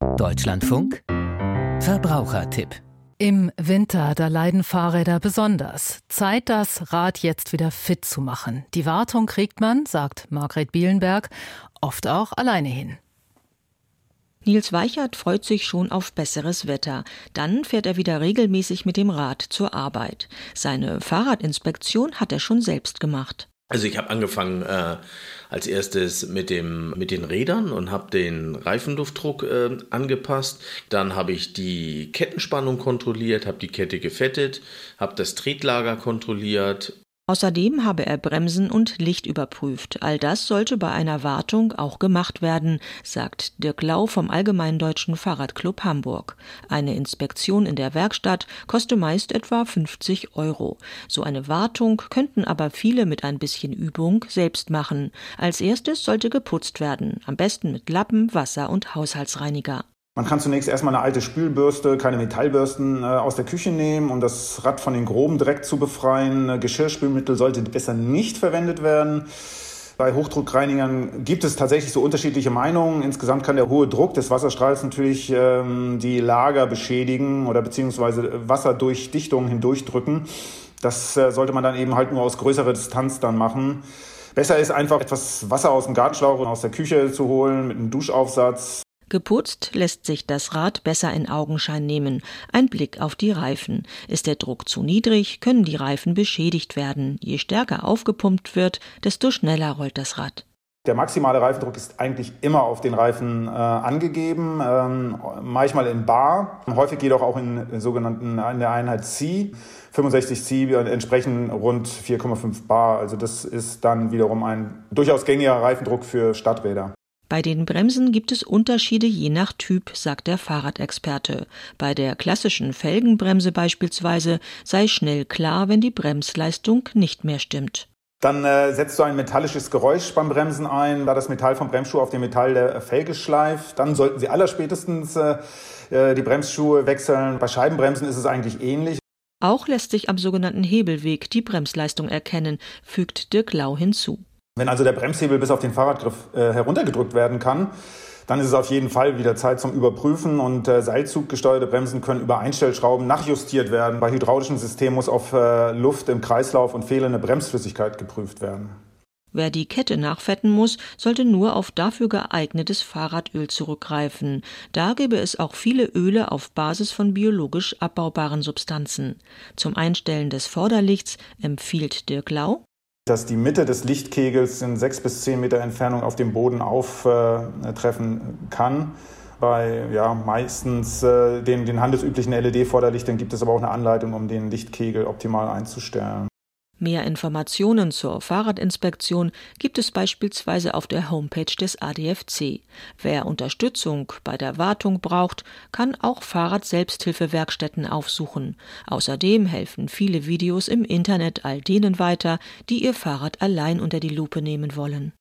Deutschlandfunk Verbrauchertipp im Winter, da leiden Fahrräder besonders. Zeit, das Rad jetzt wieder fit zu machen. Die Wartung kriegt man, sagt Margret Bielenberg, oft auch alleine hin. Nils Weichert freut sich schon auf besseres Wetter. Dann fährt er wieder regelmäßig mit dem Rad zur Arbeit. Seine Fahrradinspektion hat er schon selbst gemacht. Also ich habe angefangen äh, als erstes mit dem mit den Rädern und habe den Reifenluftdruck äh, angepasst. Dann habe ich die Kettenspannung kontrolliert, habe die Kette gefettet, habe das Tretlager kontrolliert Außerdem habe er Bremsen und Licht überprüft. All das sollte bei einer Wartung auch gemacht werden, sagt Dirk Lau vom Allgemeinen Deutschen Fahrradclub Hamburg. Eine Inspektion in der Werkstatt koste meist etwa 50 Euro. So eine Wartung könnten aber viele mit ein bisschen Übung selbst machen. Als erstes sollte geputzt werden, am besten mit Lappen, Wasser und Haushaltsreiniger. Man kann zunächst erstmal eine alte Spülbürste, keine Metallbürsten äh, aus der Küche nehmen, um das Rad von den groben Dreck zu befreien. Äh, Geschirrspülmittel sollte besser nicht verwendet werden. Bei Hochdruckreinigern gibt es tatsächlich so unterschiedliche Meinungen. Insgesamt kann der hohe Druck des Wasserstrahls natürlich ähm, die Lager beschädigen oder beziehungsweise Wasserdurchdichtungen hindurchdrücken. Das äh, sollte man dann eben halt nur aus größerer Distanz dann machen. Besser ist einfach etwas Wasser aus dem Gartenschlauch und aus der Küche zu holen mit einem Duschaufsatz Geputzt lässt sich das Rad besser in Augenschein nehmen. Ein Blick auf die Reifen. Ist der Druck zu niedrig, können die Reifen beschädigt werden. Je stärker aufgepumpt wird, desto schneller rollt das Rad. Der maximale Reifendruck ist eigentlich immer auf den Reifen äh, angegeben, ähm, manchmal in Bar, häufig jedoch auch in sogenannten in der Einheit C. 65 C entsprechen rund 4,5 Bar. Also das ist dann wiederum ein durchaus gängiger Reifendruck für Stadträder. Bei den Bremsen gibt es Unterschiede je nach Typ, sagt der Fahrradexperte. Bei der klassischen Felgenbremse beispielsweise sei schnell klar, wenn die Bremsleistung nicht mehr stimmt. Dann äh, setzt du ein metallisches Geräusch beim Bremsen ein, da das Metall vom Bremsschuh auf dem Metall der Felge schleift. Dann sollten Sie allerspätestens äh, äh, die Bremsschuhe wechseln. Bei Scheibenbremsen ist es eigentlich ähnlich. Auch lässt sich am sogenannten Hebelweg die Bremsleistung erkennen, fügt Dirk Lau hinzu. Wenn also der Bremshebel bis auf den Fahrradgriff äh, heruntergedrückt werden kann, dann ist es auf jeden Fall wieder Zeit zum Überprüfen und äh, seilzuggesteuerte Bremsen können über Einstellschrauben nachjustiert werden. Bei hydraulischen Systemen muss auf äh, Luft im Kreislauf und fehlende Bremsflüssigkeit geprüft werden. Wer die Kette nachfetten muss, sollte nur auf dafür geeignetes Fahrradöl zurückgreifen. Da gäbe es auch viele Öle auf Basis von biologisch abbaubaren Substanzen. Zum Einstellen des Vorderlichts empfiehlt Dirk Lau dass die Mitte des Lichtkegels in sechs bis zehn Meter Entfernung auf dem Boden auftreffen kann. Bei ja, meistens äh, den, den handelsüblichen LED-Vorderlichtern gibt es aber auch eine Anleitung, um den Lichtkegel optimal einzustellen. Mehr Informationen zur Fahrradinspektion gibt es beispielsweise auf der Homepage des ADFC. Wer Unterstützung bei der Wartung braucht, kann auch Fahrrad-Selbsthilfewerkstätten aufsuchen. Außerdem helfen viele Videos im Internet all denen weiter, die ihr Fahrrad allein unter die Lupe nehmen wollen